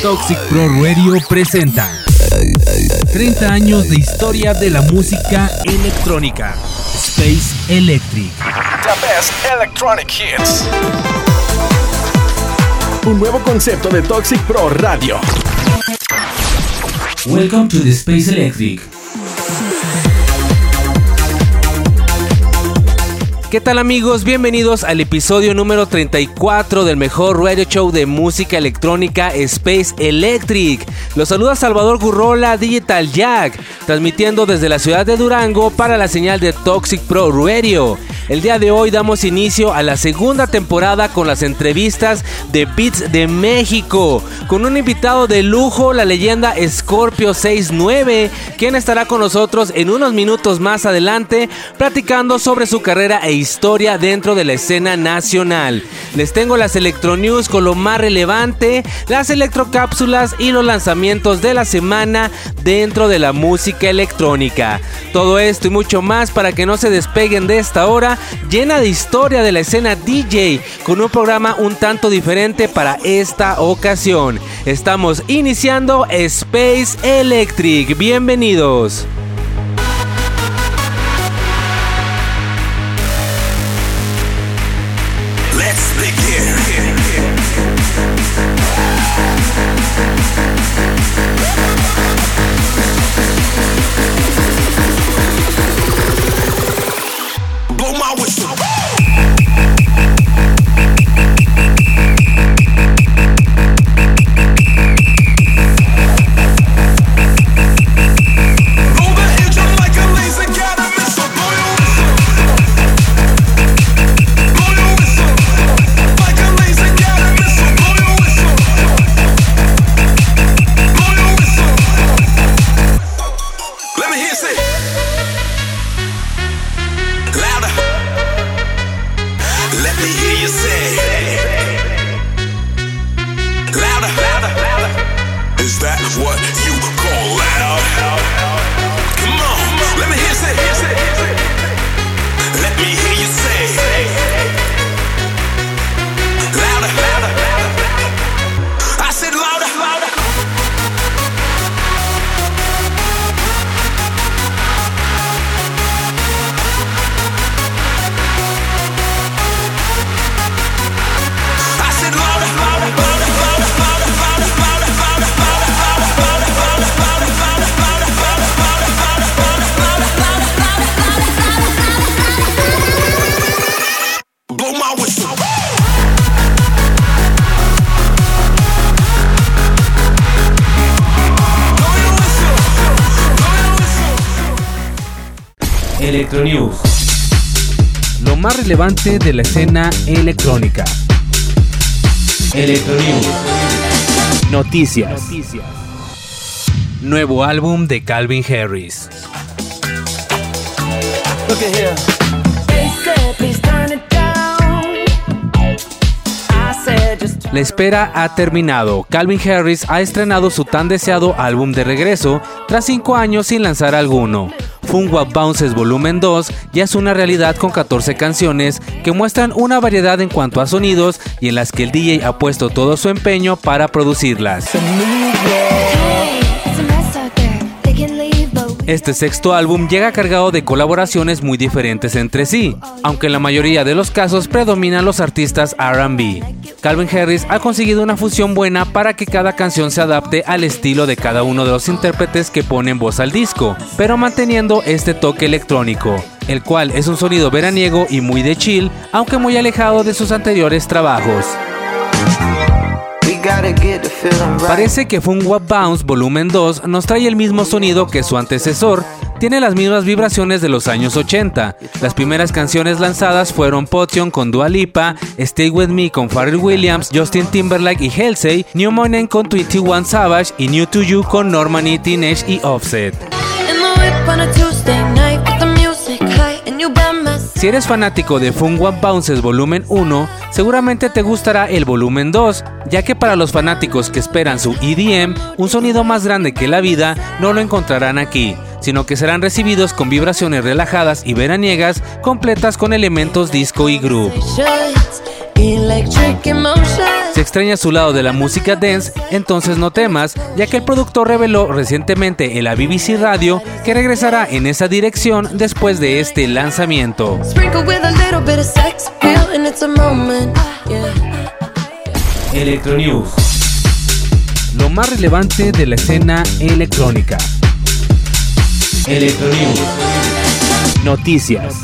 Toxic Pro Radio presenta 30 años de historia de la música electrónica. Space Electric. The best electronic hits. Un nuevo concepto de Toxic Pro Radio. Welcome to the Space Electric. ¿Qué tal amigos? Bienvenidos al episodio número 34 del mejor radio show de música electrónica Space Electric. Los saluda Salvador Gurrola Digital Jack, transmitiendo desde la ciudad de Durango para la señal de Toxic Pro Radio. El día de hoy damos inicio a la segunda temporada con las entrevistas de Beats de México, con un invitado de lujo, la leyenda Scorpio 69, quien estará con nosotros en unos minutos más adelante platicando sobre su carrera e historia dentro de la escena nacional. Les tengo las Electro News con lo más relevante, las electrocápsulas y los lanzamientos de la semana dentro de la música electrónica. Todo esto y mucho más para que no se despeguen de esta hora llena de historia de la escena DJ con un programa un tanto diferente para esta ocasión. Estamos iniciando Space Electric. Bienvenidos. Relevante de la escena electrónica. Noticias. Nuevo álbum de Calvin Harris. La espera ha terminado. Calvin Harris ha estrenado su tan deseado álbum de regreso tras 5 años sin lanzar alguno. Fungwa Bounces Volumen 2 ya es una realidad con 14 canciones que muestran una variedad en cuanto a sonidos y en las que el DJ ha puesto todo su empeño para producirlas. Este sexto álbum llega cargado de colaboraciones muy diferentes entre sí, aunque en la mayoría de los casos predominan los artistas RB. Calvin Harris ha conseguido una fusión buena para que cada canción se adapte al estilo de cada uno de los intérpretes que ponen voz al disco, pero manteniendo este toque electrónico, el cual es un sonido veraniego y muy de chill, aunque muy alejado de sus anteriores trabajos. Parece que Fungwa Bounce Volumen 2 nos trae el mismo sonido que su antecesor, tiene las mismas vibraciones de los años 80. Las primeras canciones lanzadas fueron Potion con Dua Lipa, Stay With Me con Pharrell Williams, Justin Timberlake y Halsey, New Money con 21 Savage y New To You con Normani, Teenage y Offset. Si eres fanático de Fun One Bounces Volumen 1, seguramente te gustará el Volumen 2, ya que para los fanáticos que esperan su EDM, un sonido más grande que la vida no lo encontrarán aquí, sino que serán recibidos con vibraciones relajadas y veraniegas completas con elementos disco y groove. Si extrañas su lado de la música dance, entonces no temas, ya que el productor reveló recientemente en la BBC Radio que regresará en esa dirección después de este lanzamiento. Electronews. Lo más relevante de la escena electrónica. Electronews. Noticias.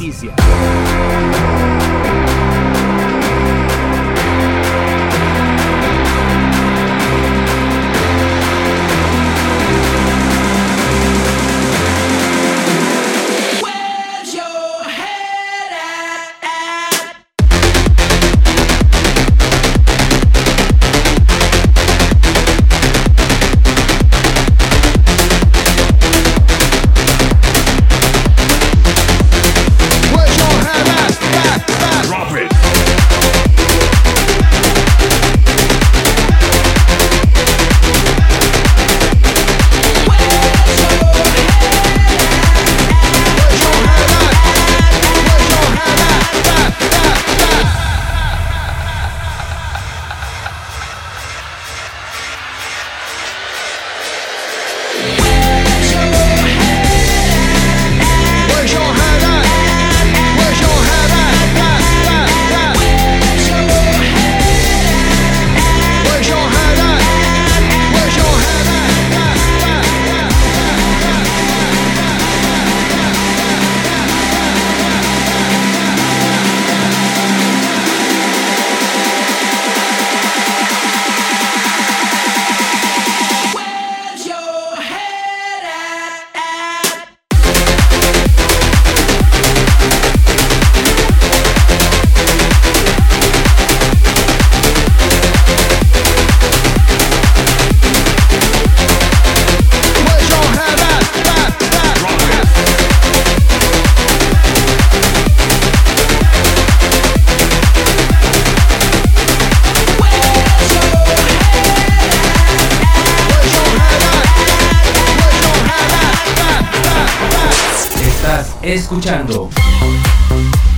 Escuchando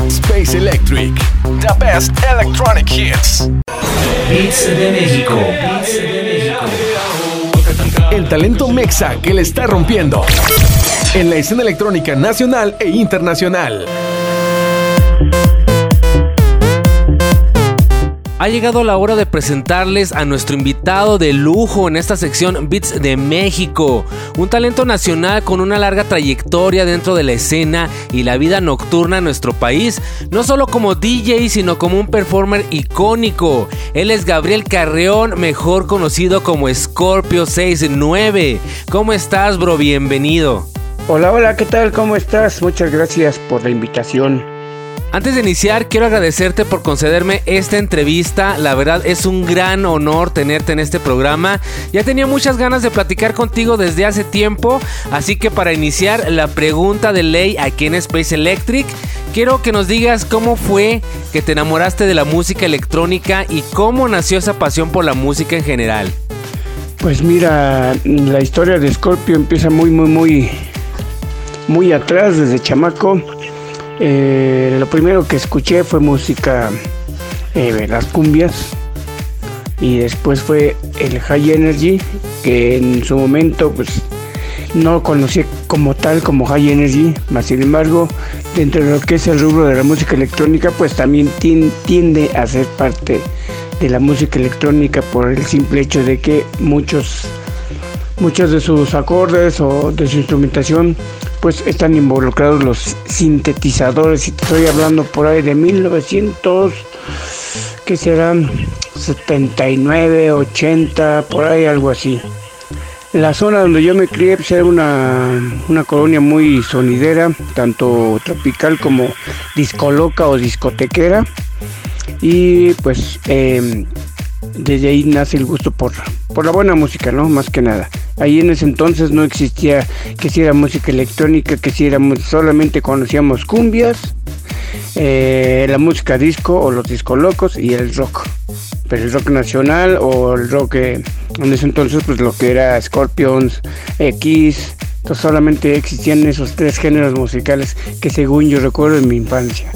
Space Electric, the best electronic hits. Hits de México. El talento mexa que le está rompiendo en la escena electrónica nacional e internacional. Ha llegado la hora de presentarles a nuestro invitado de lujo en esta sección Beats de México, un talento nacional con una larga trayectoria dentro de la escena y la vida nocturna en nuestro país, no solo como DJ, sino como un performer icónico. Él es Gabriel Carreón, mejor conocido como Scorpio 69. ¿Cómo estás, bro? Bienvenido. Hola, hola, ¿qué tal? ¿Cómo estás? Muchas gracias por la invitación. Antes de iniciar, quiero agradecerte por concederme esta entrevista. La verdad es un gran honor tenerte en este programa. Ya tenía muchas ganas de platicar contigo desde hace tiempo, así que para iniciar la pregunta de ley aquí en Space Electric, quiero que nos digas cómo fue que te enamoraste de la música electrónica y cómo nació esa pasión por la música en general. Pues mira, la historia de Scorpio empieza muy, muy, muy, muy atrás, desde chamaco. Eh, lo primero que escuché fue música, eh, las cumbias, y después fue el High Energy, que en su momento pues no conocí como tal como High Energy, más sin embargo, dentro de lo que es el rubro de la música electrónica, pues también tiende a ser parte de la música electrónica por el simple hecho de que muchos muchos de sus acordes o de su instrumentación pues están involucrados los sintetizadores. Y te estoy hablando por ahí de 1900 que serán 79 80 por ahí algo así. La zona donde yo me crié pues, era una, una colonia muy sonidera tanto tropical como discoloca o discotequera. Y pues eh, desde ahí nace el gusto por, por la buena música, ¿no? Más que nada. Ahí en ese entonces no existía que si era música electrónica, que si era solamente conocíamos cumbias, eh, la música disco o los discos locos y el rock. Pero el rock nacional o el rock eh, en ese entonces pues lo que era Scorpions, X, entonces solamente existían esos tres géneros musicales que según yo recuerdo en mi infancia.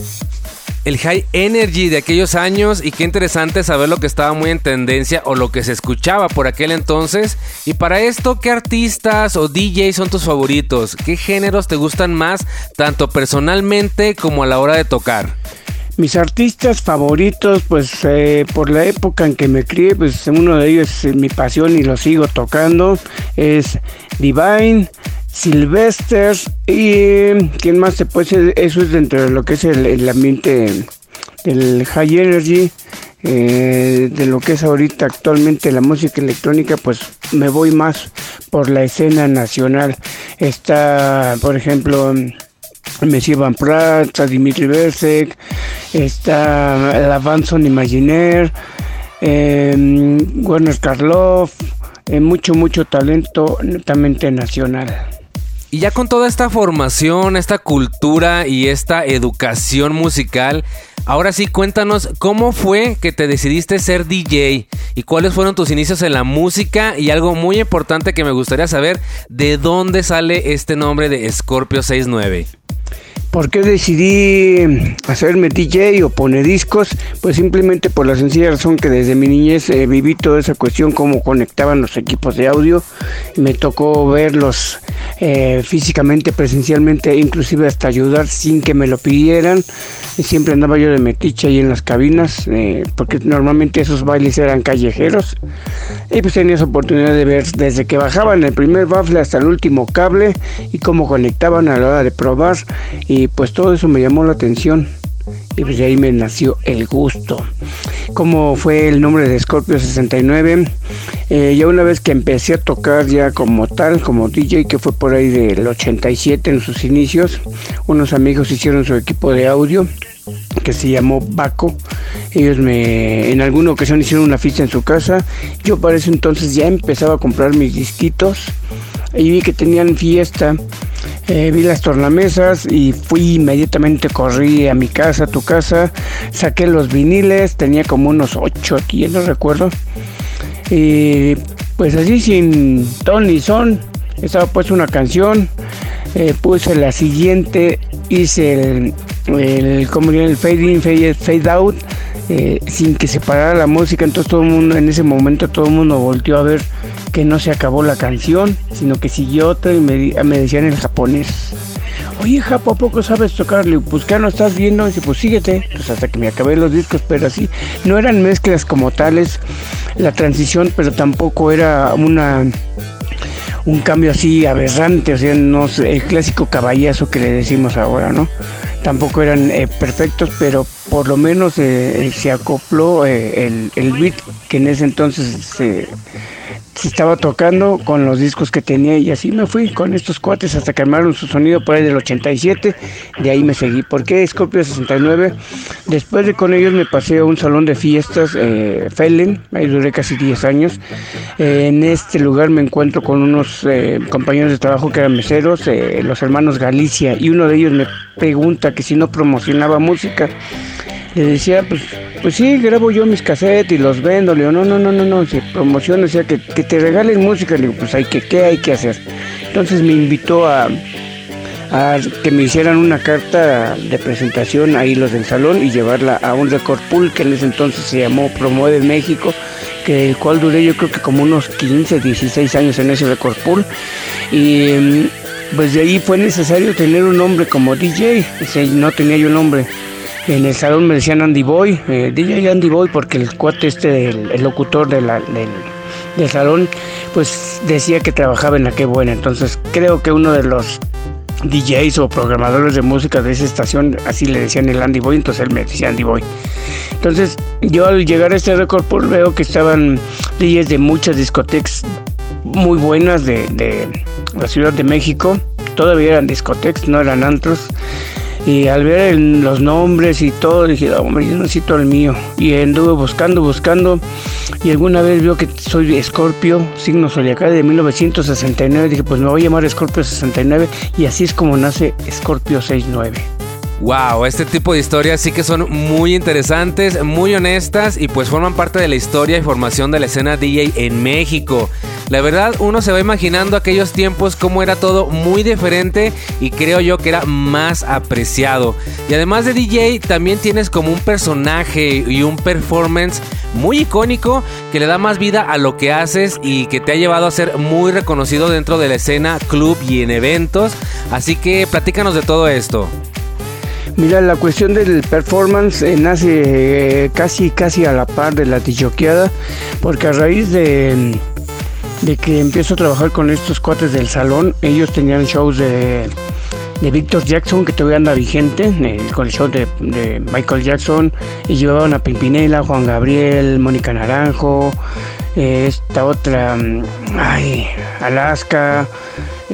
El high energy de aquellos años y qué interesante saber lo que estaba muy en tendencia o lo que se escuchaba por aquel entonces. Y para esto, ¿qué artistas o DJs son tus favoritos? ¿Qué géneros te gustan más, tanto personalmente como a la hora de tocar? Mis artistas favoritos, pues eh, por la época en que me crié, pues uno de ellos es mi pasión y lo sigo tocando, es Divine, Sylvester y quién más se puede eso es dentro de lo que es el, ambiente del high energy, eh, de lo que es ahorita actualmente la música electrónica, pues me voy más por la escena nacional. Está, por ejemplo, Messi Van Pratt, Dimitri Bersek, está el Avanson Imaginaire, eh, Werner Karloff, eh, mucho, mucho talento netamente nacional. Y ya con toda esta formación, esta cultura y esta educación musical, ahora sí cuéntanos cómo fue que te decidiste ser DJ y cuáles fueron tus inicios en la música y algo muy importante que me gustaría saber, ¿de dónde sale este nombre de Scorpio 69? ¿Por qué decidí hacerme DJ o poner discos? Pues simplemente por la sencilla razón que desde mi niñez eh, viví toda esa cuestión, cómo conectaban los equipos de audio. Me tocó verlos eh, físicamente, presencialmente, inclusive hasta ayudar sin que me lo pidieran. Siempre andaba yo de metiche ahí en las cabinas, eh, porque normalmente esos bailes eran callejeros. Y pues tenía esa oportunidad de ver desde que bajaban el primer baffle hasta el último cable y cómo conectaban a la hora de probar. Y pues todo eso me llamó la atención y pues de ahí me nació el gusto. Como fue el nombre de Scorpio 69, eh, ya una vez que empecé a tocar ya como tal, como DJ, que fue por ahí del 87 en sus inicios, unos amigos hicieron su equipo de audio que se llamó Baco. Ellos me en alguna ocasión hicieron una fiesta en su casa. Yo para ese entonces ya empezaba a comprar mis disquitos y vi que tenían fiesta eh, vi las tornamesas y fui inmediatamente, corrí a mi casa, a tu casa, saqué los viniles, tenía como unos 8 aquí, no recuerdo. Y pues así sin ton ni son, estaba puesta una canción, eh, puse la siguiente, hice el, el, el fade in, fade, fade out, eh, sin que se parara la música, entonces todo el mundo, en ese momento todo el mundo volteó a ver que no se acabó la canción, sino que siguió otra y me, me decían en japonés. Oye, Japo, ¿a poco sabes tocarle? Pues que no estás viendo, y dice, pues síguete. Pues hasta que me acabé los discos, pero así, no eran mezclas como tales, la transición, pero tampoco era una un cambio así aberrante, o sea, no el clásico caballazo que le decimos ahora, ¿no? Tampoco eran eh, perfectos, pero por lo menos eh, se acopló eh, el, el beat que en ese entonces se estaba tocando con los discos que tenía y así me fui con estos cuates hasta que armaron su sonido por ahí del 87, de ahí me seguí. ¿Por qué Scorpio 69? Después de con ellos me pasé a un salón de fiestas, eh, Fellen, ahí duré casi 10 años. Eh, en este lugar me encuentro con unos eh, compañeros de trabajo que eran meseros, eh, los hermanos Galicia, y uno de ellos me pregunta que si no promocionaba música le decía, pues, pues sí, grabo yo mis cassettes y los vendo. Le digo, no, no, no, no, no, si promoción, o sea, que, que te regalen música. Le digo, pues hay que, ¿qué hay que hacer? Entonces me invitó a, a que me hicieran una carta de presentación ahí los del salón y llevarla a un record pool que en ese entonces se llamó Promueve México, que el cual duré yo creo que como unos 15, 16 años en ese record pool. Y pues de ahí fue necesario tener un nombre como DJ, no tenía yo nombre. En el salón me decían Andy Boy, eh, DJ Andy Boy, porque el cuate este, el, locutor del, del, salón, pues decía que trabajaba en la que buena. Entonces creo que uno de los DJs o programadores de música de esa estación, así le decían el Andy Boy, entonces él me decía Andy Boy. Entonces yo al llegar a este récord pues, veo que estaban DJs de muchas discotecas muy buenas de, de la Ciudad de México, todavía eran discotecas, no eran antros. Y al ver los nombres y todo, dije, hombre, yo necesito el mío. Y anduve buscando, buscando. Y alguna vez vio que soy Escorpio, signo zodiacal de 1969. Dije, pues me voy a llamar Escorpio 69. Y así es como nace Escorpio 69. Wow, este tipo de historias sí que son muy interesantes, muy honestas y pues forman parte de la historia y formación de la escena DJ en México. La verdad, uno se va imaginando aquellos tiempos como era todo muy diferente y creo yo que era más apreciado. Y además de DJ, también tienes como un personaje y un performance muy icónico que le da más vida a lo que haces y que te ha llevado a ser muy reconocido dentro de la escena, club y en eventos. Así que platícanos de todo esto. Mira, la cuestión del performance eh, nace eh, casi casi a la par de la tichoqueada, porque a raíz de, de que empiezo a trabajar con estos cuates del salón, ellos tenían shows de, de Victor Jackson, que todavía anda vigente, eh, con el show de, Michael Jackson, y llevaban a Pimpinela, Juan Gabriel, Mónica Naranjo, esta otra, mm, ay, Alaska,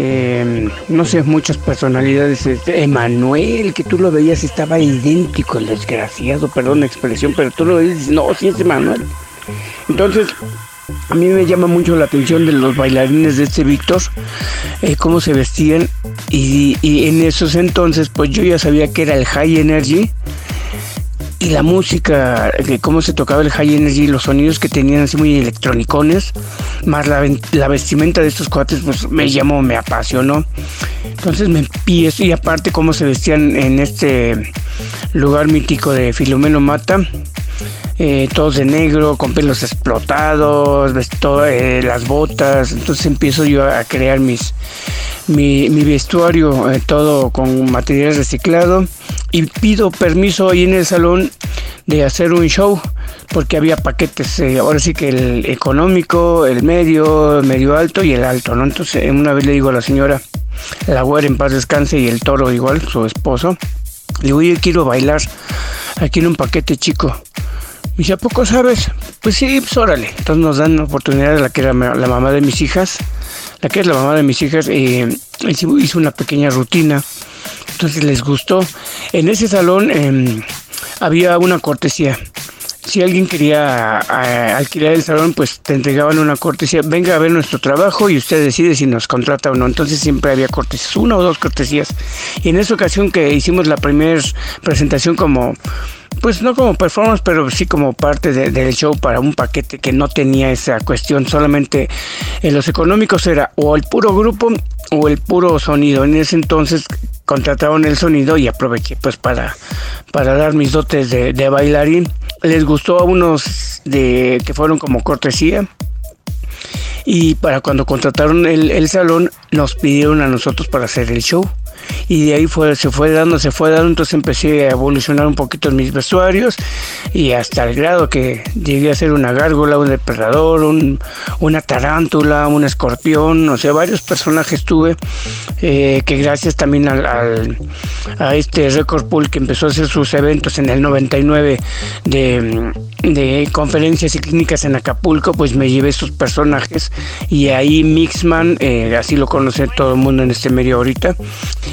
eh, no sé, muchas personalidades. Este, Emanuel, que tú lo veías, estaba idéntico, el desgraciado, perdón la expresión, pero tú lo veías no, sí es Emanuel. Entonces, a mí me llama mucho la atención de los bailarines de este Víctor, eh, cómo se vestían, y, y en esos entonces, pues yo ya sabía que era el High Energy y la música, de cómo se tocaba el high energy, los sonidos que tenían así muy electronicones, más la, la vestimenta de estos cuates, pues me llamó, me apasionó. Entonces me empiezo, y aparte cómo se vestían en este lugar mítico de Filomeno Mata, eh, todos de negro, con pelos explotados, eh, las botas, entonces empiezo yo a crear mis, mi, mi vestuario, eh, todo con material reciclado y pido permiso ahí en el salón de hacer un show porque había paquetes, eh, ahora sí que el económico, el medio, el medio alto y el alto, ¿no? Entonces una vez le digo a la señora, la güera en paz descanse y el toro igual, su esposo, le digo, yo quiero bailar aquí en un paquete chico. Me dice, ¿a poco sabes? Pues sí, pues órale. Entonces nos dan la oportunidad de la que era la mamá de mis hijas, la que es la mamá de mis hijas, eh, hizo una pequeña rutina. Entonces les gustó. En ese salón eh, había una cortesía. Si alguien quería alquilar el salón, pues te entregaban una cortesía. Venga a ver nuestro trabajo y usted decide si nos contrata o no. Entonces siempre había cortesías, una o dos cortesías. Y en esa ocasión que hicimos la primera presentación como pues no como performance, pero sí como parte de, del show para un paquete que no tenía esa cuestión. Solamente en los económicos era o el puro grupo o el puro sonido. En ese entonces contrataron el sonido y aproveché pues para, para dar mis dotes de, de bailarín. Les gustó a unos de que fueron como cortesía y para cuando contrataron el, el, salón nos pidieron a nosotros para hacer el show y de ahí fue, se fue dando, se fue dando, entonces empecé a evolucionar un poquito en mis vestuarios y hasta el grado que llegué a ser una gárgola, un depredador, un, una tarántula, un escorpión, o sea, varios personajes tuve eh, que gracias también al, al, a este Record Pool que empezó a hacer sus eventos en el 99 de, de conferencias y clínicas en Acapulco, pues me llevé sus personajes y ahí Mixman, eh, así lo conoce todo el mundo en este medio ahorita,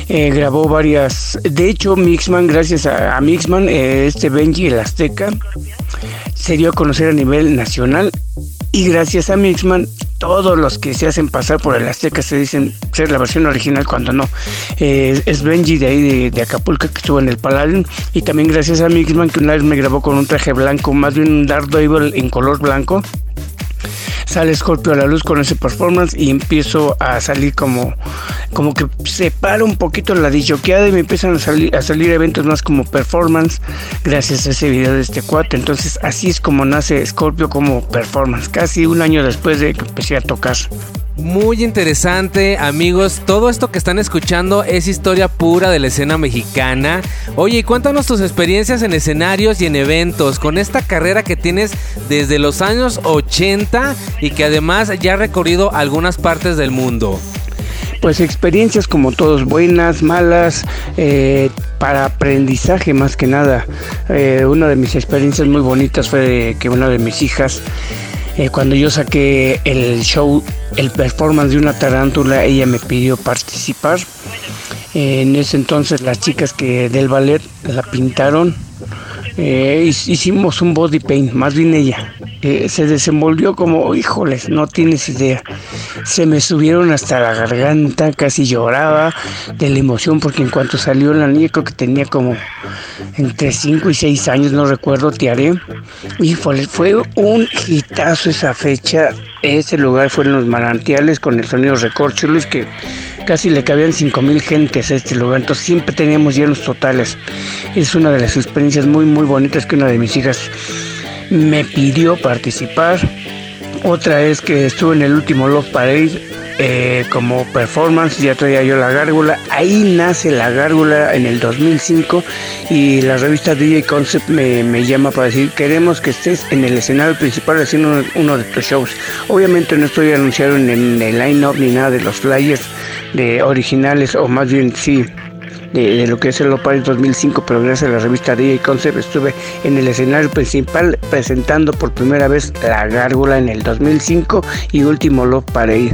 eh, grabó varias. De hecho, Mixman, gracias a, Mixman, eh, este Benji el Azteca se dio a conocer a nivel nacional. Y gracias a Mixman, todos los que se hacen pasar por el Azteca se dicen ser la versión original cuando no. Eh, es Benji de ahí de, Acapulco que estuvo en el Palladium. Y también gracias a Mixman que una vez me grabó con un traje blanco, más bien un Dark en color blanco sale Scorpio a la luz con ese performance y empiezo a salir como, como que separo un poquito la disjoqueada y me empiezan a salir, a salir eventos más como performance gracias a ese video de este cuate. Entonces así es como nace Scorpio como performance, casi un año después de que empecé a tocar. Muy interesante, amigos. Todo esto que están escuchando es historia pura de la escena mexicana. Oye, cuéntanos tus experiencias en escenarios y en eventos con esta carrera que tienes desde los años 80 y que además ya ha recorrido algunas partes del mundo. Pues experiencias como todos, buenas, malas, eh, para aprendizaje más que nada. Eh, una de mis experiencias muy bonitas fue que una de mis hijas eh, cuando yo saqué el show, el performance de una tarántula, ella me pidió participar. En ese entonces las chicas que del ballet la pintaron, eh, hicimos un body paint, más bien ella. Se desenvolvió como, híjoles, no tienes idea. Se me subieron hasta la garganta, casi lloraba de la emoción porque en cuanto salió la niña, creo que tenía como entre 5 y 6 años, no recuerdo, te haré. Híjole, fue un hitazo esa fecha ese lugar fue en los manantiales con el sonido recorcholis que casi le cabían 5000 gentes a este lugar, entonces siempre teníamos llenos totales. Es una de las experiencias muy muy bonitas que una de mis hijas me pidió participar. Otra es que estuve en el último Love Parade eh, como performance, ya traía yo la gárgula. Ahí nace la gárgula en el 2005 y la revista DJ Concept me, llama para decir, queremos que estés en el escenario principal haciendo uno, de tus shows. Obviamente no estoy anunciado en el, el line-up ni nada de los flyers de originales, o más bien sí, de, lo que es el Lopar 2005, pero gracias a la revista DJ Concept estuve en el escenario principal presentando por primera vez La Gárgula en el 2005 y último Love Parade.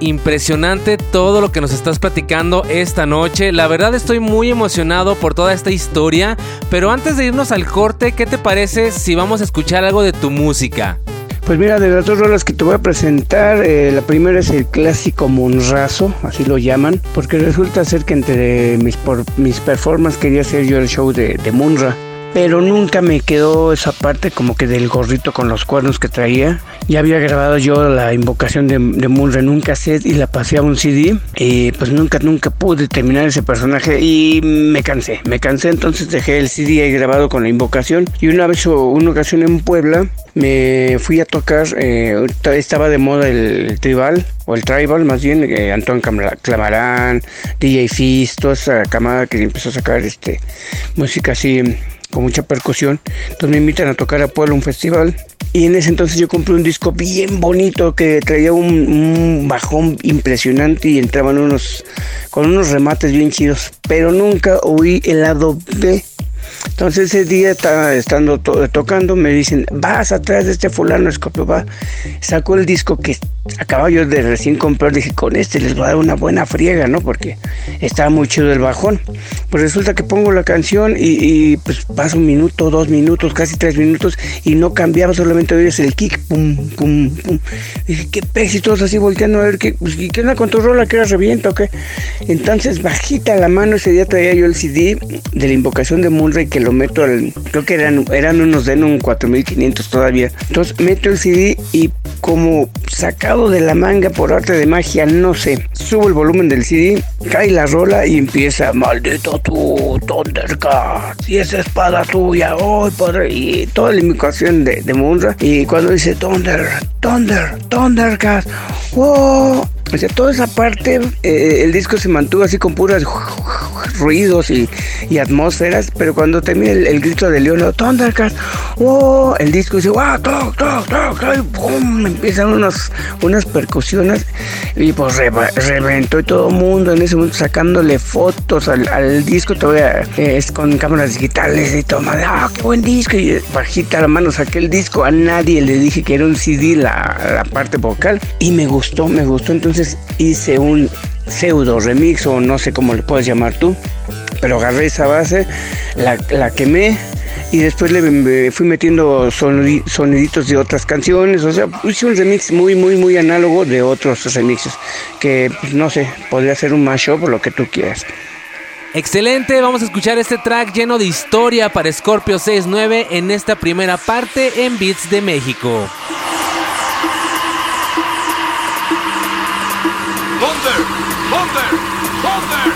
Impresionante todo lo que nos estás platicando esta noche. La verdad estoy muy emocionado por toda esta historia. Pero antes de irnos al corte, ¿qué te parece si vamos a escuchar algo de tu música? Pues mira, de las dos rolas que te voy a presentar, eh, la primera es el clásico Monrazo, así lo llaman, porque resulta ser que entre mis, por, mis performances quería hacer yo el show de, de Munra pero nunca me quedó esa parte como que del gorrito con los cuernos que traía. Ya había grabado yo la invocación de, de Munra en un cassette y la pasé a un CD y pues nunca, nunca pude terminar ese personaje y me cansé, me cansé entonces dejé el CD ahí grabado con la invocación y una vez o una ocasión en Puebla me fui a tocar, eh, estaba de moda el, tribal, o el tribal más bien, eh, Antón Clamarán, DJ Fist, toda esa camada que empezó a sacar este música así con mucha percusión. Entonces me invitan a tocar a Puebla un festival. Y en ese entonces yo compré un disco bien bonito que traía un, bajón impresionante y entraban unos con unos remates bien chidos. Pero nunca oí el lado B entonces ese día estaba estando tocando, me dicen, vas atrás de este fulano Escorpio, va. Sacó el disco que acababa yo de recién comprar, dije, con este les voy a dar una buena friega, ¿no? Porque estaba muy chido el bajón. Pues resulta que pongo la canción y, pues pasa un minuto, dos minutos, casi tres minutos y no cambiaba, solamente oyes el kick, pum, pum, pum. Dije, qué pez y todos así volteando a ver qué, pues, ¿qué onda con tu rola? ¿Que era reviento o qué? Entonces bajita la mano, ese día traía yo el CD de la invocación de Munray que lo meto al, creo que eran, eran unos Denon 4500 todavía. Entonces meto el CD y como sacado de la manga por arte de magia, no sé, subo el volumen del CD, cae la rola y empieza, maldito tú, Thundercat, y esa espada tuya, oh, padre, y toda la invocación de, de Munra. Y cuando dice Thunder, Thunder, Thundercat, oh, o toda esa parte, eh, el disco se mantuvo así con puros ruidos y, atmósferas, pero cuando termina el, grito de León, Thundercats, oh, el disco dice, wow, toc, toc, toc, ¡pum! Empiezan unos, unas percusiones y pues reventó y todo el mundo en ese momento sacándole fotos al, disco, todavía es con cámaras digitales y todo, ah, qué buen disco, y bajita la mano saqué el disco, a nadie le dije que era un CD la, la parte vocal y me gustó, me gustó, entonces hice un pseudo remix o no sé cómo le puedes llamar tú, pero agarré esa base, la, quemé y después le fui metiendo soniditos de otras canciones, o sea, hice un remix muy, muy, muy análogo de otros remixes, que pues, no sé, podría ser un mashup o lo que tú quieras. Excelente, vamos a escuchar este track lleno de historia para Scorpio 69 en esta primera parte en Beats de México. Thunder! Thunder! Thunder!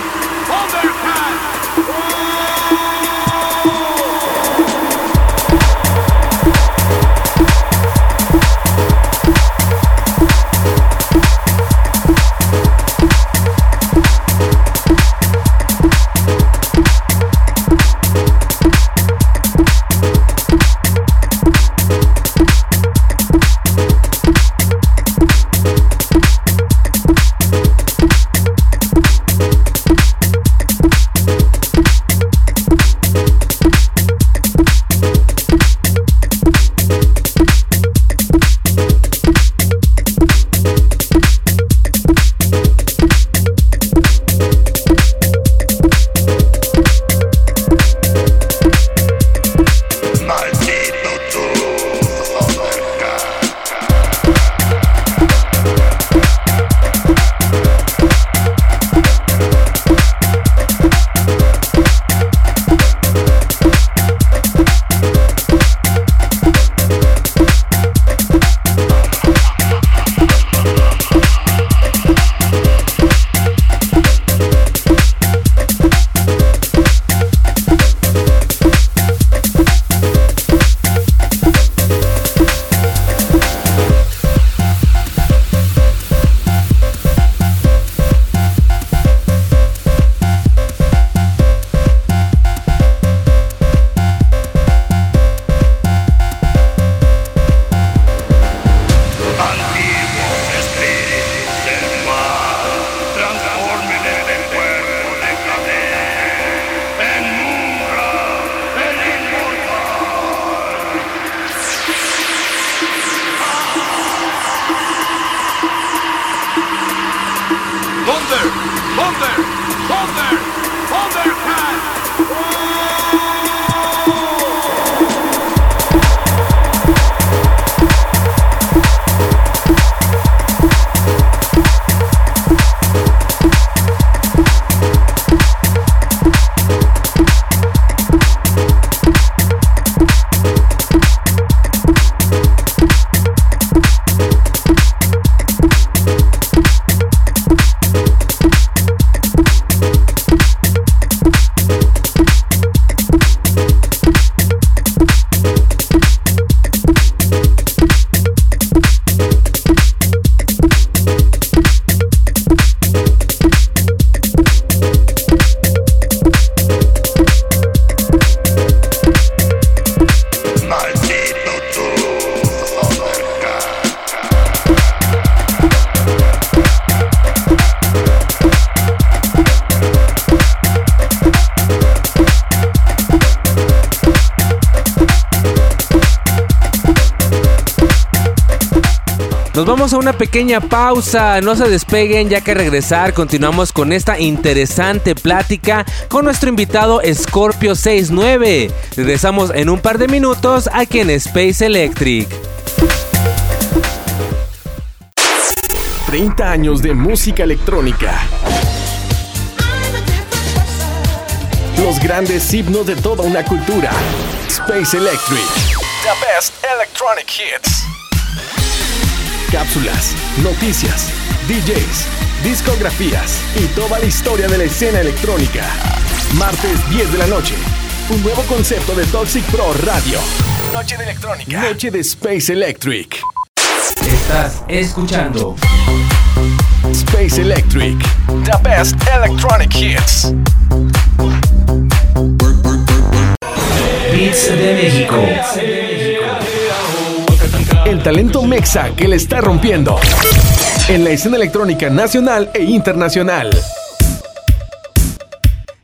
Hold there! Hold there! Pequeña pausa, no se despeguen ya que regresar continuamos con esta interesante plática con nuestro invitado Scorpio 69. Regresamos en un par de minutos aquí en Space Electric. 30 años de música electrónica. Los grandes himnos de toda una cultura. Space Electric. The best electronic hits. Cápsulas, noticias, DJs, discografías y toda la historia de la escena electrónica. Martes 10 de la noche. Un nuevo concepto de Toxic Pro Radio. Noche de electrónica. Noche de Space Electric. Estás escuchando Space Electric. The best electronic hits. Beats de México. Talento mexa que le está rompiendo. En la escena electrónica nacional e internacional.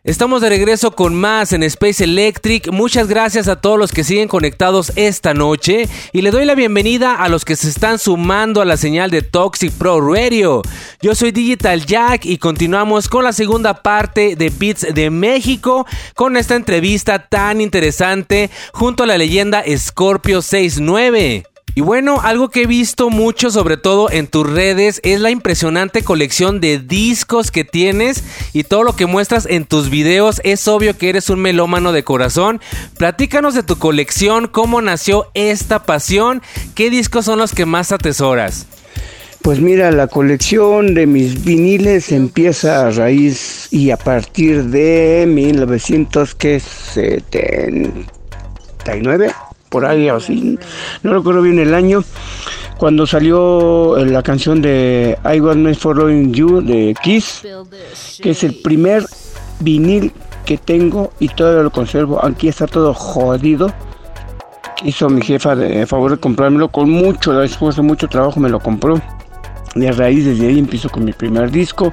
Estamos de regreso con más en Space Electric. Muchas gracias a todos los que siguen conectados esta noche y le doy la bienvenida a los que se están sumando a la señal de Toxic Pro Radio. Yo soy Digital Jack y continuamos con la segunda parte de Beats de México con esta entrevista tan interesante junto a la leyenda Scorpio 69. Y bueno, algo que he visto mucho, sobre todo en tus redes, es la impresionante colección de discos que tienes y todo lo que muestras en tus videos. Es obvio que eres un melómano de corazón. Platícanos de tu colección, cómo nació esta pasión, qué discos son los que más atesoras. Pues mira, la colección de mis viniles empieza a raíz y a partir de 1979, por ahí así, no recuerdo bien el año, cuando salió eh, la canción de I Was Made for Loving You de Kiss, que es el primer vinil que tengo y todavía lo conservo, aquí está todo jodido. Hizo mi jefa de favor de comprármelo con mucho esfuerzo, mucho trabajo, me lo compró. De raíz desde ahí empiezo con mi primer disco.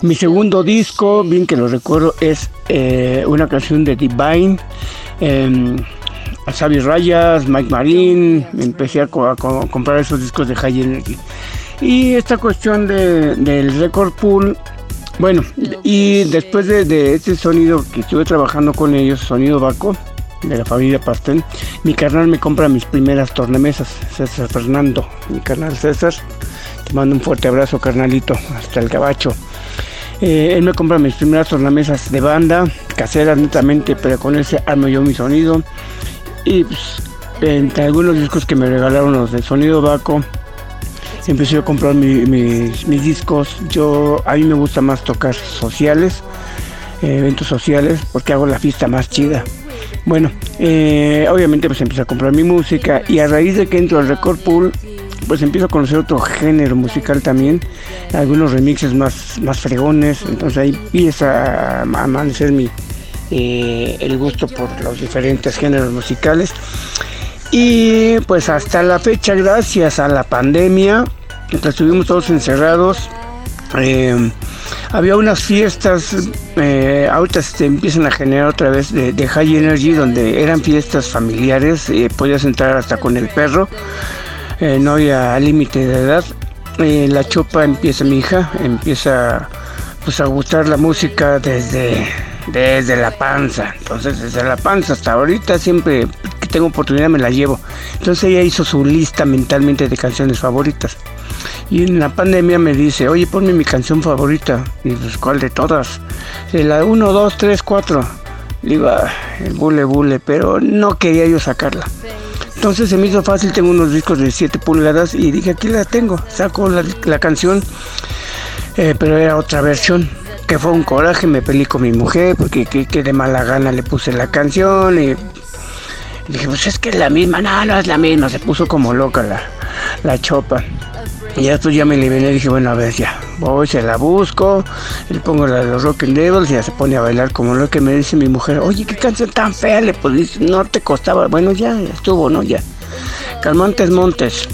Mi segundo disco, bien que lo recuerdo, es eh, una canción de Divine. Eh, a Xavi Rayas, Mike Marín, empecé a, co- a co- comprar esos discos de High Energy. Y esta cuestión de- del record pool, bueno, y después de, de este sonido que estuve trabajando con ellos, sonido Baco, de la familia Pastel, mi carnal me compra mis primeras tornamesas, César Fernando, mi carnal César. Te mando un fuerte abrazo, carnalito, hasta el gabacho. Eh, él me compra mis primeras tornamesas de banda, caseras netamente, pero con ese armo yo mi sonido. Y pues, entre algunos discos que me regalaron los de sonido Baco, empecé a comprar mi- mis, mis discos. Yo, a mí me gusta más tocar sociales, eh, eventos sociales, porque hago la fiesta más chida. Bueno, eh, obviamente pues empiezo a comprar mi música y a raíz de que entro al Record Pool, pues empiezo a conocer otro género musical también, algunos remixes más, más fregones, entonces ahí empieza a amanecer mi, eh, el gusto por los diferentes géneros musicales. Y pues hasta la fecha, gracias a la pandemia, mientras estuvimos todos encerrados, eh, había unas fiestas, eh, ahorita se empiezan a generar otra vez de, High Energy, donde eran fiestas familiares, eh, podías entrar hasta con el perro, eh, no había límite de edad. La chopa empieza mi hija, empieza pues a gustar la música desde, desde la panza. Entonces, desde la panza hasta ahorita siempre que tengo oportunidad me la llevo. Entonces ella hizo su lista mentalmente de canciones favoritas. Y en la pandemia me dice, oye, ponme mi canción favorita. Y pues, ¿cuál de todas? La 1, 2, 3, 4. Le digo, "Ah, el bule bule, pero no quería yo sacarla. Entonces se me hizo fácil, tengo unos discos de 7 pulgadas y dije, aquí la tengo. Saco la, la canción, eh, pero era otra versión. Que fue un coraje, me peleé con mi mujer porque que, que de mala gana le puse la canción y dije, pues es que es la misma, no, no es la misma, se puso como loca la, la chopa. Y después ya me liberé dije, bueno, a ver, ya, voy, se la busco, le pongo la de los Rock and Devils y ya se pone a bailar como lo que me dice mi mujer, oye, qué canción tan fea, le pues no te costaba, bueno, ya, ya estuvo, ¿no? Ya. Calmantes Montes.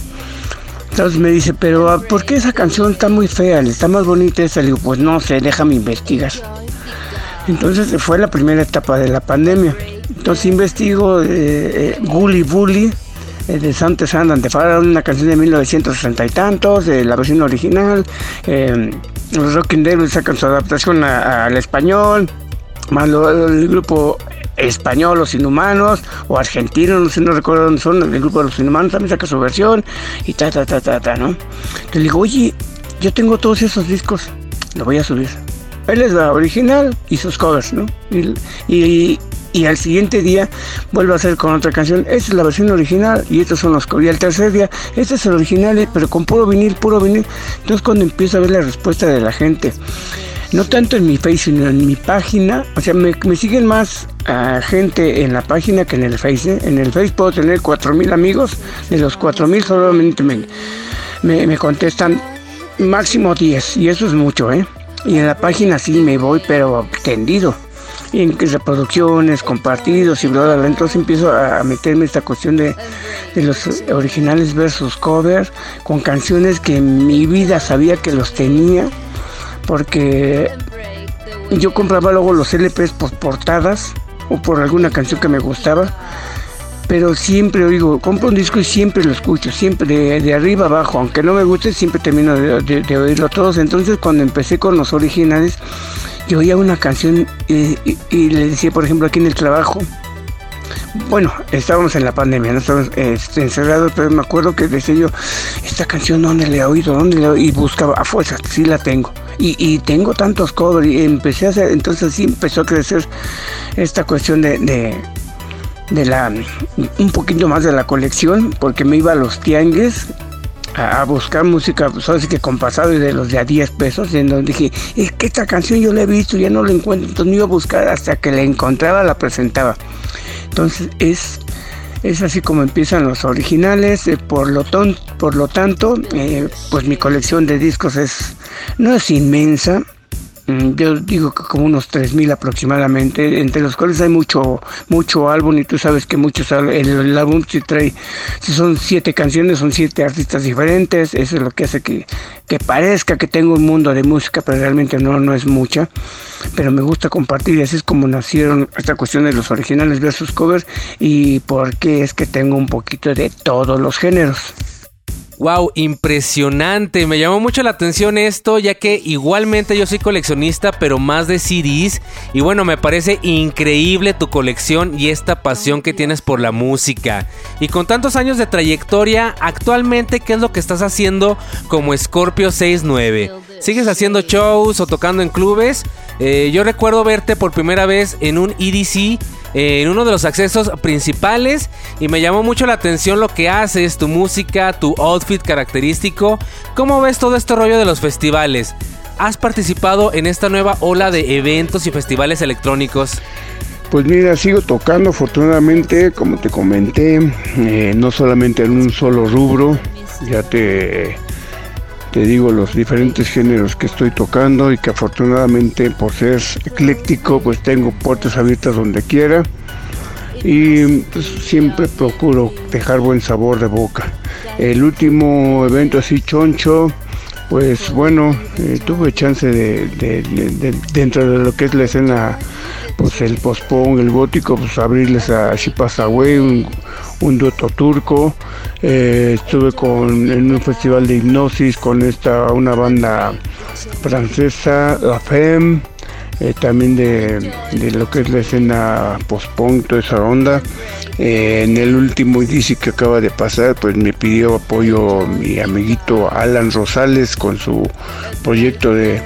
Entonces me dice, pero ah, ¿por qué esa canción está muy fea? Está más bonita esa. Le digo, pues no sé, déjame investigar. Entonces fue la primera etapa de la pandemia. Entonces investigo eh, eh, Gully Bully eh, de de Fara, una canción de 1960 y tantos, de la versión original. eh, los Rockin' Devils sacan su adaptación al español. Más lo- el grupo español, Los Inhumanos, o argentino, no sé, no recuerdo dónde son, el grupo de Los Inhumanos también saca su versión, y ta, ta, ta, ta, ta, ¿no? Entonces le digo, oye, yo tengo todos esos discos, lo voy a subir. Él es la original y sus covers, ¿no? Y, y, y al siguiente día vuelvo a hacer con otra canción, esta es la versión original y estos son los covers. Y al tercer día, este es el original, eh, pero con puro vinil, puro vinil. Entonces cuando empiezo a ver la respuesta de la gente, no tanto en mi face, sino en mi página. O sea, me, siguen más ah, gente en la página que en el Face. ¿eh? En el Face puedo tener 4.000 amigos. De los 4.000 solamente me, me, contestan máximo 10. Y eso es mucho, ¿eh? Y en la página sí me voy, pero tendido. En reproducciones, compartidos y bla, bla, bla. Entonces empiezo a a meterme esta cuestión de, de los originales versus covers con canciones que en mi vida sabía que los tenía porque yo compraba luego los LPs por portadas o por alguna canción que me gustaba, pero siempre oigo, compro un disco y siempre lo escucho, siempre de, arriba abajo, aunque no me guste, siempre termino de, oírlo todos. Entonces cuando empecé con los originales, yo oía una canción y- y le decía, por ejemplo, aquí en el trabajo, bueno, estábamos en la pandemia, no estábamos este, encerrados, pero me acuerdo que decía yo, esta canción dónde la he oído, dónde la he oído? y buscaba a fuerza, sí la tengo. Y, y tengo tantos covers y empecé a hacer, entonces sí empezó a crecer esta cuestión de, de, la, un poquito más de la colección, porque me iba a los tianguis a, buscar música, pues ahora sí que con pasado y de los de a 10 pesos, en donde dije, es que esta canción yo la he visto, ya no la encuentro, entonces me iba a buscar hasta que la encontraba, la presentaba. Entonces es, es así como empiezan los originales, eh, por, lo ton- por lo tanto, eh, pues mi colección de discos es, no es inmensa, Yo digo que como unos 3.000 aproximadamente, entre los cuales hay mucho mucho álbum y tú sabes que muchos el, álbum si trae, si son siete canciones, son siete artistas diferentes, eso es lo que hace que, que parezca que tengo un mundo de música, pero realmente no, no es mucha, pero me gusta compartir y así es como nacieron esta cuestión de los originales versus covers y por qué es que tengo un poquito de todos los géneros. Wow, impresionante. Me llamó mucho la atención esto, ya que igualmente yo soy coleccionista, pero más de CDs. Y bueno, me parece increíble tu colección y esta pasión que tienes por la música. Y con tantos años de trayectoria, actualmente, ¿qué es lo que estás haciendo como Scorpio 69? ¿Sigues haciendo shows o tocando en clubes? Eh, yo recuerdo verte por primera vez en un EDC en uno de los accesos principales y me llamó mucho la atención lo que haces, tu música, tu outfit característico. ¿Cómo ves todo este rollo de los festivales? ¿Has participado en esta nueva ola de eventos y festivales electrónicos? Pues mira, sigo tocando afortunadamente, como te comenté, eh, no solamente en un solo rubro, ya te, te digo los diferentes géneros que estoy tocando y que afortunadamente por ser ecléctico pues tengo puertas abiertas donde quiera y pues, siempre procuro dejar buen sabor de boca. El último evento así choncho, pues bueno, eh, tuve chance de, de- de- de- dentro de lo que es la escena, pues el post-punk, el gótico, pues abrirles a Shipasaway, un, un dueto turco. Eh, estuve con, en un festival de hipnosis con esta, una banda francesa, La Femme, eh, también de, lo que es la escena post-punk, toda esa onda. Eh, en el último edificio que acaba de pasar, pues me pidió apoyo mi amiguito Alan Rosales con su proyecto de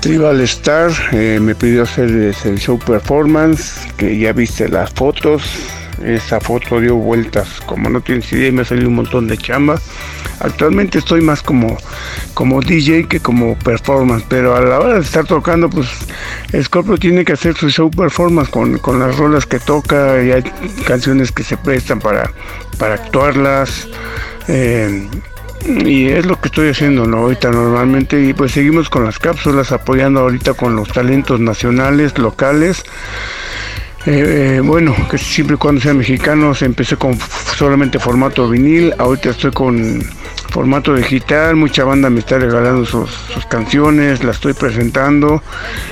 Tribal Star. Me pidió hacer el show performance, que ya viste las fotos. Esa foto dio vueltas, como no tienes idea, me salió un montón de chamba. Actualmente estoy más como, como DJ que como performance, pero a la hora de estar tocando, pues Scorpio tiene que hacer su show performance con, con las rolas que toca y hay canciones que se prestan para, para actuarlas. Eh, y es lo que estoy haciendo ¿no? ahorita normalmente y pues seguimos con las cápsulas apoyando ahorita con los talentos nacionales, locales. Eh, eh, bueno, que siempre y cuando sean mexicanos, empecé con solamente formato vinil, ahorita estoy con formato digital, mucha banda me está regalando sus, canciones, las estoy presentando,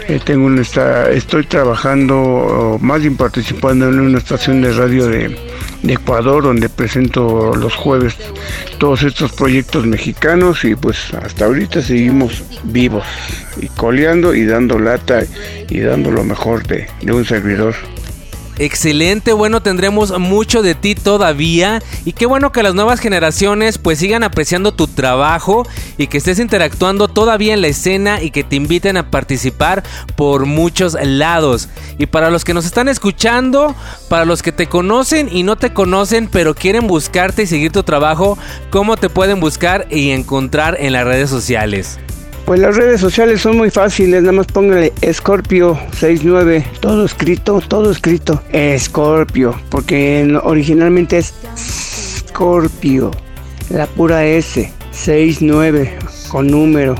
eh, tengo una, está, estoy trabajando, más bien participando en una estación de radio de, Ecuador, donde presento los jueves todos estos proyectos mexicanos y pues hasta ahorita seguimos vivos y coleando y dando lata y dando lo mejor de un servidor. Excelente, bueno, tendremos mucho de ti todavía y qué bueno que las nuevas generaciones pues sigan apreciando tu trabajo y que estés interactuando todavía en la escena y que te inviten a participar por muchos lados. Y para los que nos están escuchando, para los que te conocen y no te conocen pero quieren buscarte y seguir tu trabajo, ¿cómo te pueden buscar y encontrar en las redes sociales? Pues las redes sociales son muy fáciles, nada más póngale Scorpio69, todo escrito, todo escrito. Scorpio, porque originalmente es Scorpio, la pura S, 69 con número.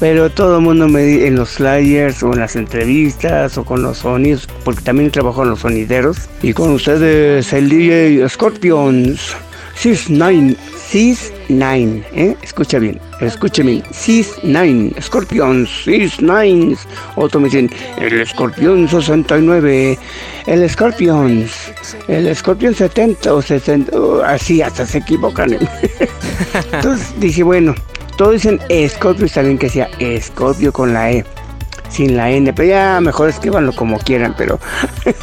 Pero todo el mundo me dice en los flyers o en las entrevistas o con los sonidos, porque también trabajo en los sonideros. Y con ustedes el DJ Scorpions 69 Cis 9, ¿eh? Escucha bien, escuche bien. Cis 9, Scorpion Cis 9. Otro me dicen, el Scorpion 69, el Scorpion, el Scorpion 70 o 60, oh, así hasta se equivocan. Entonces dije, bueno, todos dicen Scorpio, está bien que sea Scorpio con la E sin la N, pero ya mejor escríbanlo como quieran, pero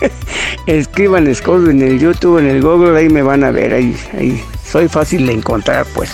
escriban Scorpio en el YouTube, en el Google, ahí me van a ver, ahí, ahí soy fácil de encontrar, pues.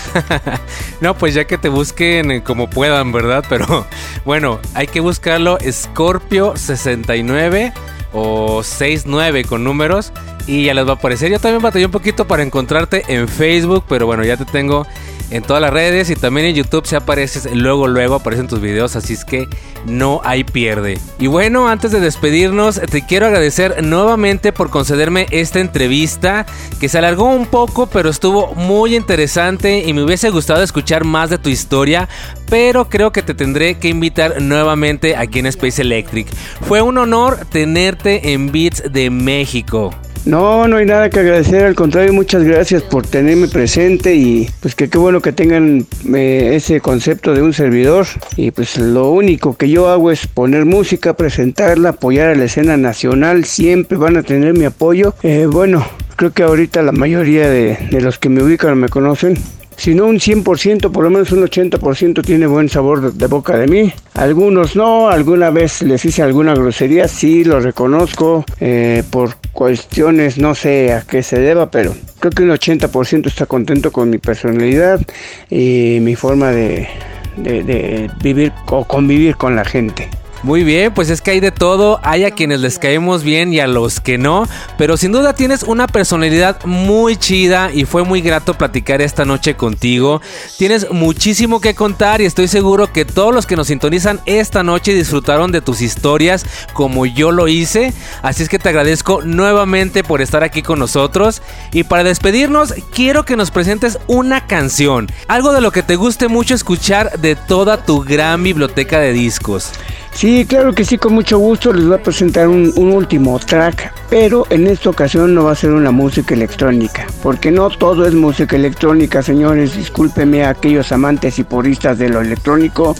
no, pues ya que te busquen eh, como puedan, ¿verdad? Pero bueno, hay que buscarlo Scorpio 69 o 69 con números y ya les va a aparecer. Yo también batallé un poquito para encontrarte en Facebook, pero bueno, ya te tengo en todas las redes y también en YouTube se apareces luego luego aparecen tus videos, así es que no hay pierde. Y bueno, antes de despedirnos, te quiero agradecer nuevamente por concederme esta entrevista que se alargó un poco, pero estuvo muy interesante y me hubiese gustado escuchar más de tu historia, pero creo que te tendré que invitar nuevamente aquí en Space Electric. Fue un honor tenerte en Beats de México. No, no hay nada que agradecer, al contrario, muchas gracias por tenerme presente y pues que qué bueno que tengan eh, ese concepto de un servidor y pues lo único que yo hago es poner música, presentarla, apoyar a la escena nacional, siempre van a tener mi apoyo. Eh, bueno, creo que ahorita la mayoría de, de los que me ubican me conocen, si no un 100%, por lo menos un 80% tiene buen sabor de boca de mí. Algunos no, alguna vez les hice alguna grosería, sí lo reconozco, eh, por cuestiones no sé a qué se deba, pero creo que un 80% está contento con mi personalidad y mi forma de, de, vivir o convivir con la gente. Muy bien, pues es que hay de todo, hay a quienes les caemos bien y a los que no, pero sin duda tienes una personalidad muy chida y fue muy grato platicar esta noche contigo. Tienes muchísimo que contar y estoy seguro que todos los que nos sintonizan esta noche disfrutaron de tus historias como yo lo hice, así es que te agradezco nuevamente por estar aquí con nosotros. Y para despedirnos quiero que nos presentes una canción, algo de lo que te guste mucho escuchar de toda tu gran biblioteca de discos. Sí, claro que sí, con mucho gusto les voy a presentar un, último track, pero en esta ocasión no va a ser una música electrónica, porque no todo es música electrónica, señores, discúlpenme a aquellos amantes y puristas de lo electrónico,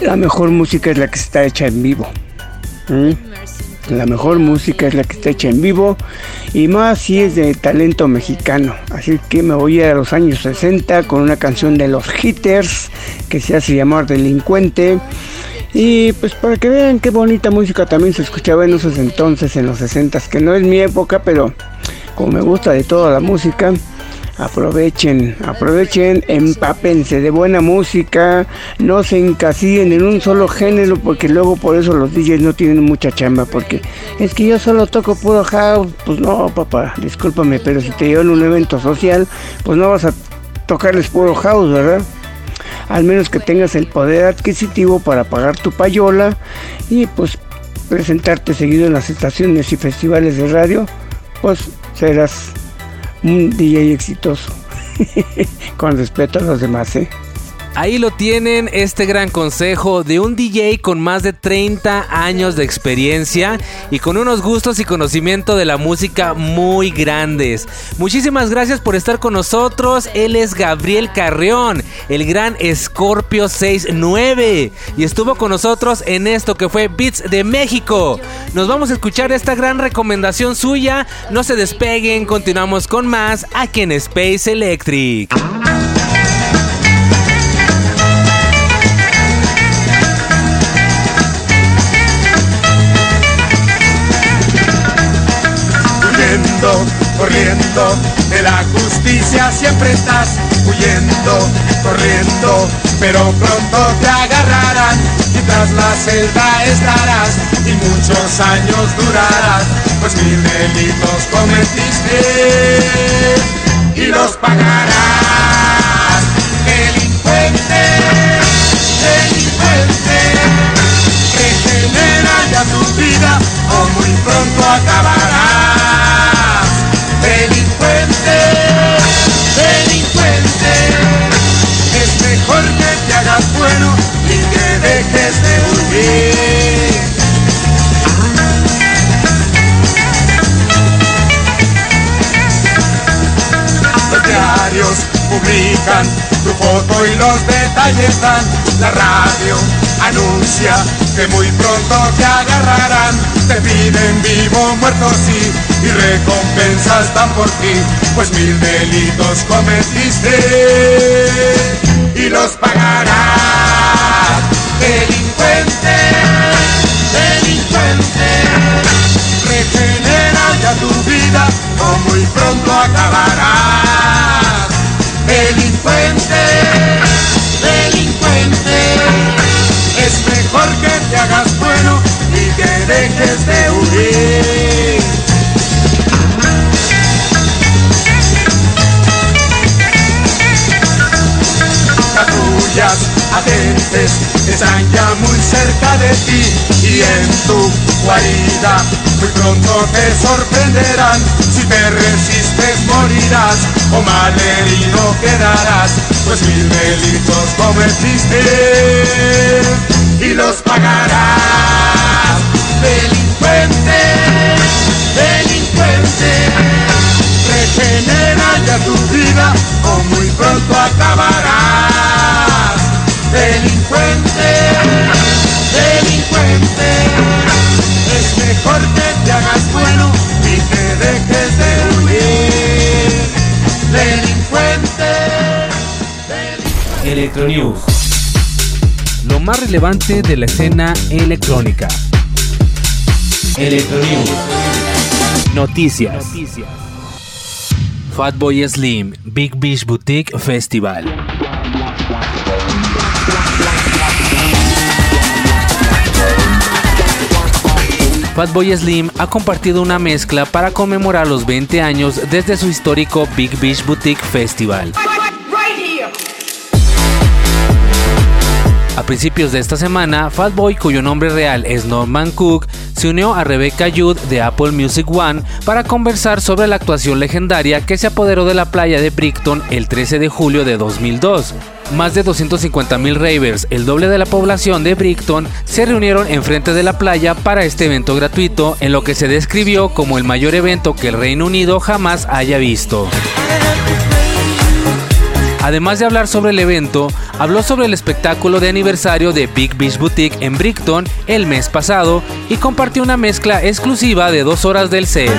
la mejor música es la que está hecha en vivo. ¿Mm? La mejor música es la que está hecha en vivo y más si es de talento mexicano. Así que me voy a, a los años 60 con una canción de los Hitters que se hace llamar Delincuente. Y pues para que vean qué bonita música también se escuchaba en esos entonces, en los 60, que no es mi época, pero como me gusta de toda la música, aprovechen, aprovechen, empápense de buena música, no se encasillen en un solo género, porque luego por eso los DJs no tienen mucha chamba, porque es que yo solo toco puro house, pues no, papá, discúlpame, pero si te llevan un evento social, pues no vas a tocarles puro house, ¿verdad? Al menos que tengas el poder adquisitivo para pagar tu payola y pues presentarte seguido en las estaciones y festivales de radio, pues serás un DJ exitoso. Con respeto a los demás, ¿eh? Ahí lo tienen, este gran consejo de un DJ con más de 30 años de experiencia y con unos gustos y conocimiento de la música muy grandes. Muchísimas gracias por estar con nosotros. Él es Gabriel Carrión, el gran Scorpio 69 y estuvo con nosotros en esto que fue Beats de México. Nos vamos a escuchar esta gran recomendación suya. No se despeguen, continuamos con más aquí en Space Electric. De la justicia siempre estás huyendo, corriendo, pero pronto te agarrarán y tras la celda estarás y muchos años durarás, pues mil delitos cometiste y los pagarás. Delincuente, delincuente, regenera ya tu vida o muy pronto acabarás. Foto y los detalles dan. La radio anuncia que muy pronto te agarrarán. Te piden vivo, muerto sí, y recompensas dan por ti, pues mil delitos cometiste y los pagarás. Delincuente, delincuente, regenera ya tu vida o muy pronto acabarás. Delincuente, delincuente, es mejor que te hagas bueno y que dejes de huir. patrullas agentes están ya muy cerca de ti y en tu guarida muy pronto te sorprenderán. Si te resistes morirás o mal herido quedarás, pues mil delitos cometiste y los pagarás. Delincuente, delincuente regenera ya tu vida o muy pronto acabarás. Delincuente, delincuente, es mejor que te hagas bueno y que dejes de huir. Delincuente, Electronews. Lo más relevante de la escena electrónica. Electronews. Noticias. Fatboy Slim Big Beach Boutique Festival. Fatboy Slim ha compartido una mezcla para conmemorar los 20 años desde su histórico Big Beach Boutique Festival. Principios de esta semana, Fatboy, cuyo nombre real es Norman Cook, se unió a Rebecca Judd de Apple Music One para conversar sobre la actuación legendaria que se apoderó de la playa de Brickton el 13 de julio de 2002. Más de 250.000 ravers, el doble de la población de Brickton, se reunieron enfrente de la playa para este evento gratuito en lo que se describió como el mayor evento que el Reino Unido jamás haya visto. Además de hablar sobre el evento, habló sobre el espectáculo de aniversario de Big Beach Boutique en Brickton el mes pasado y compartió una mezcla exclusiva de dos horas del set.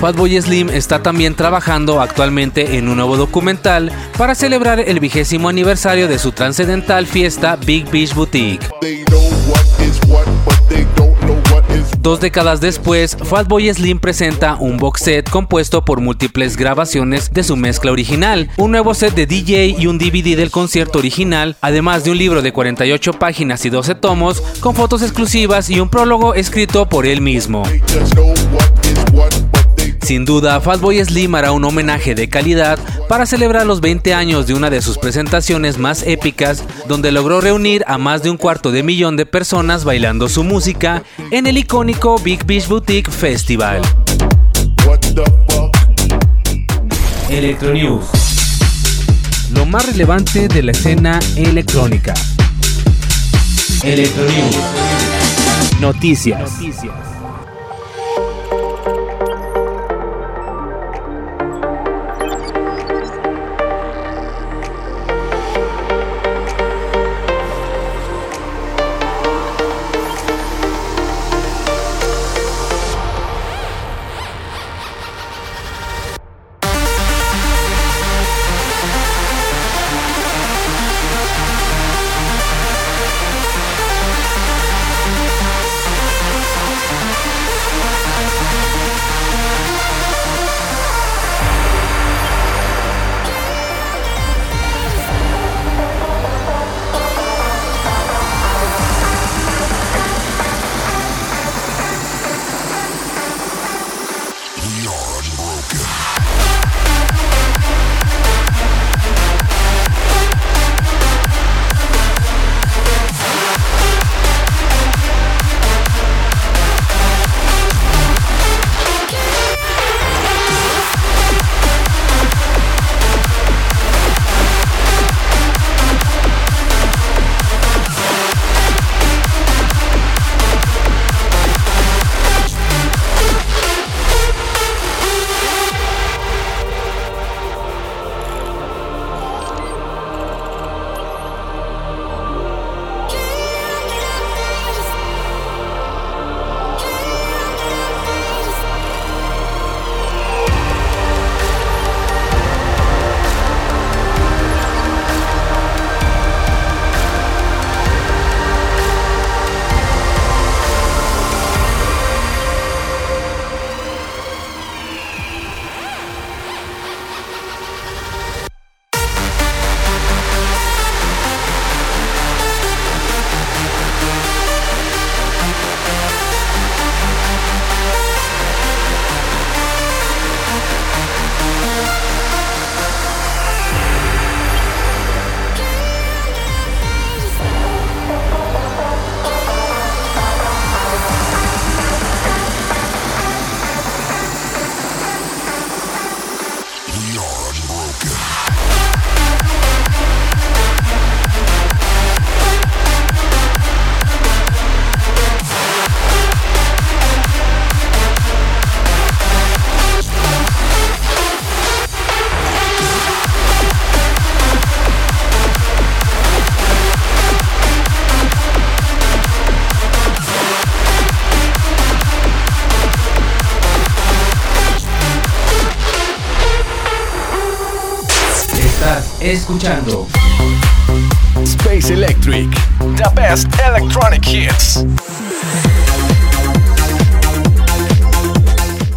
Fatboy Slim está también trabajando actualmente en un nuevo documental para celebrar el vigésimo aniversario de su trascendental fiesta Big Beach Boutique. Dos décadas después, Fatboy Slim presenta un box set compuesto por múltiples grabaciones de su mezcla original, un nuevo set de DJ y un DVD del concierto original, además de un libro de 48 páginas y 12 tomos con fotos exclusivas y un prólogo escrito por él mismo. Sin duda, Fatboy Slim hará un homenaje de calidad para celebrar los 20 años de una de sus presentaciones más épicas, donde logró reunir a más de un cuarto de millón de personas bailando su música en el icónico Big Beach Boutique Festival. Electronews. Lo más relevante de la escena electrónica. Electronews. Noticias. Escuchando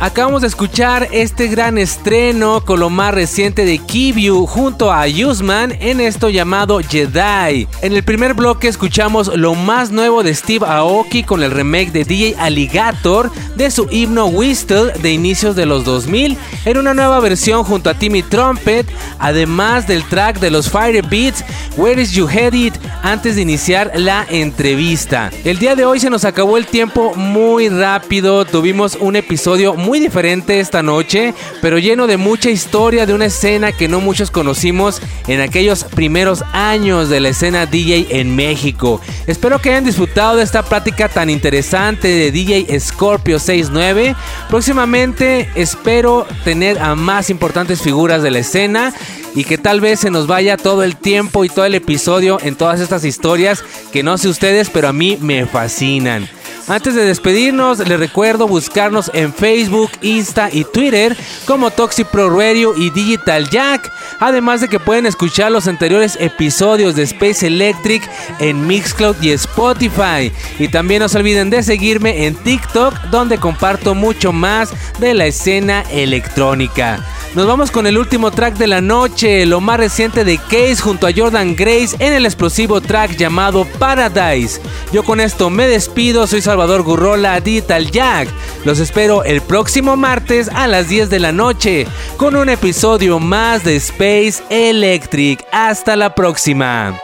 Acabamos de escuchar este gran estreno con lo más reciente de Kibyu junto a Usman en esto llamado Jedi. En el primer bloque escuchamos lo más nuevo de Steve Aoki con el remake de DJ Alligator de su himno Whistle de inicios de los 2000 en una nueva versión junto a Timmy Trumpet, además del track de los Fire Beats Where Is You Headed antes de iniciar la entrevista. El día de hoy se nos acabó el tiempo muy rápido, tuvimos un episodio muy diferente esta noche, pero lleno de mucha historia de una escena que no muchos conocimos en aquellos primeros años de la escena DJ en México. Espero que hayan disfrutado de esta plática tan interesante de DJ Scorpio 69. Próximamente espero tener a más importantes figuras de la escena y que tal vez se nos vaya todo el tiempo y todo el episodio en todas estas historias que no sé ustedes, pero a mí me fascinan. Antes de despedirnos, les recuerdo buscarnos en Facebook, Insta y Twitter como Toxic Pro Radio y Digital Jack. Además de que pueden escuchar los anteriores episodios de Space Electric en Mixcloud y Spotify. Y también no se olviden de seguirme en TikTok donde comparto mucho más de la escena electrónica. Nos vamos con el último track de la noche, lo más reciente de Case junto a Jordan Grace en el explosivo track llamado Paradise. Yo con esto me despido, soy Salvador Gurrola, Digital Jack. Los espero el próximo martes a las 10 de la noche con un episodio más de Space Electric. Hasta la próxima.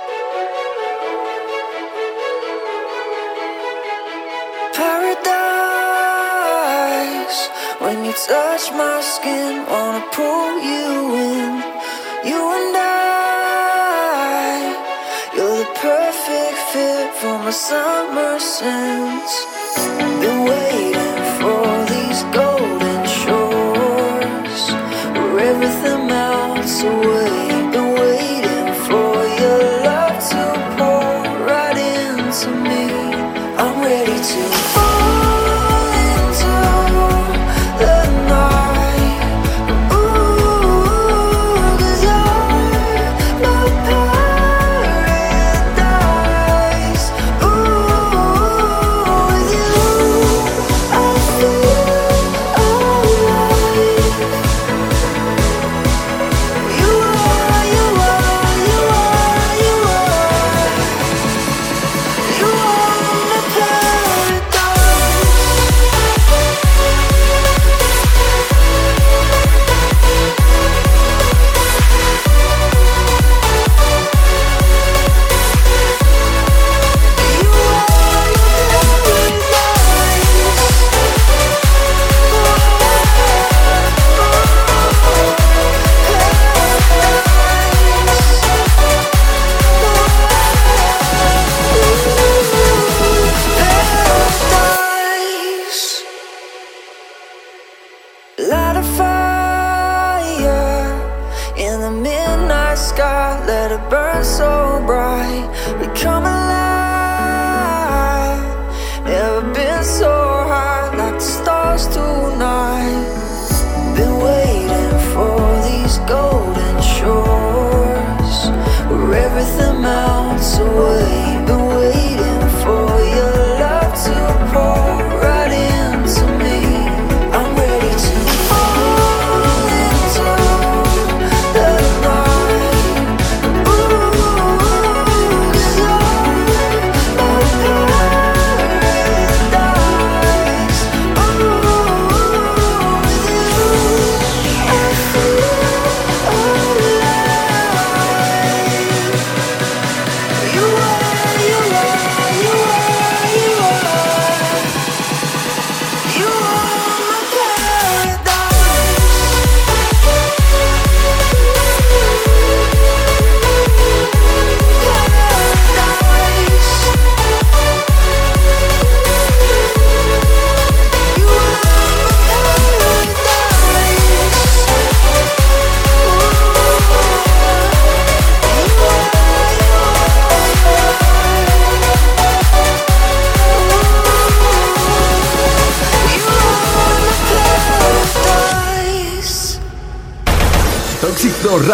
My summer sense. Been waiting for these golden shores where everything melts away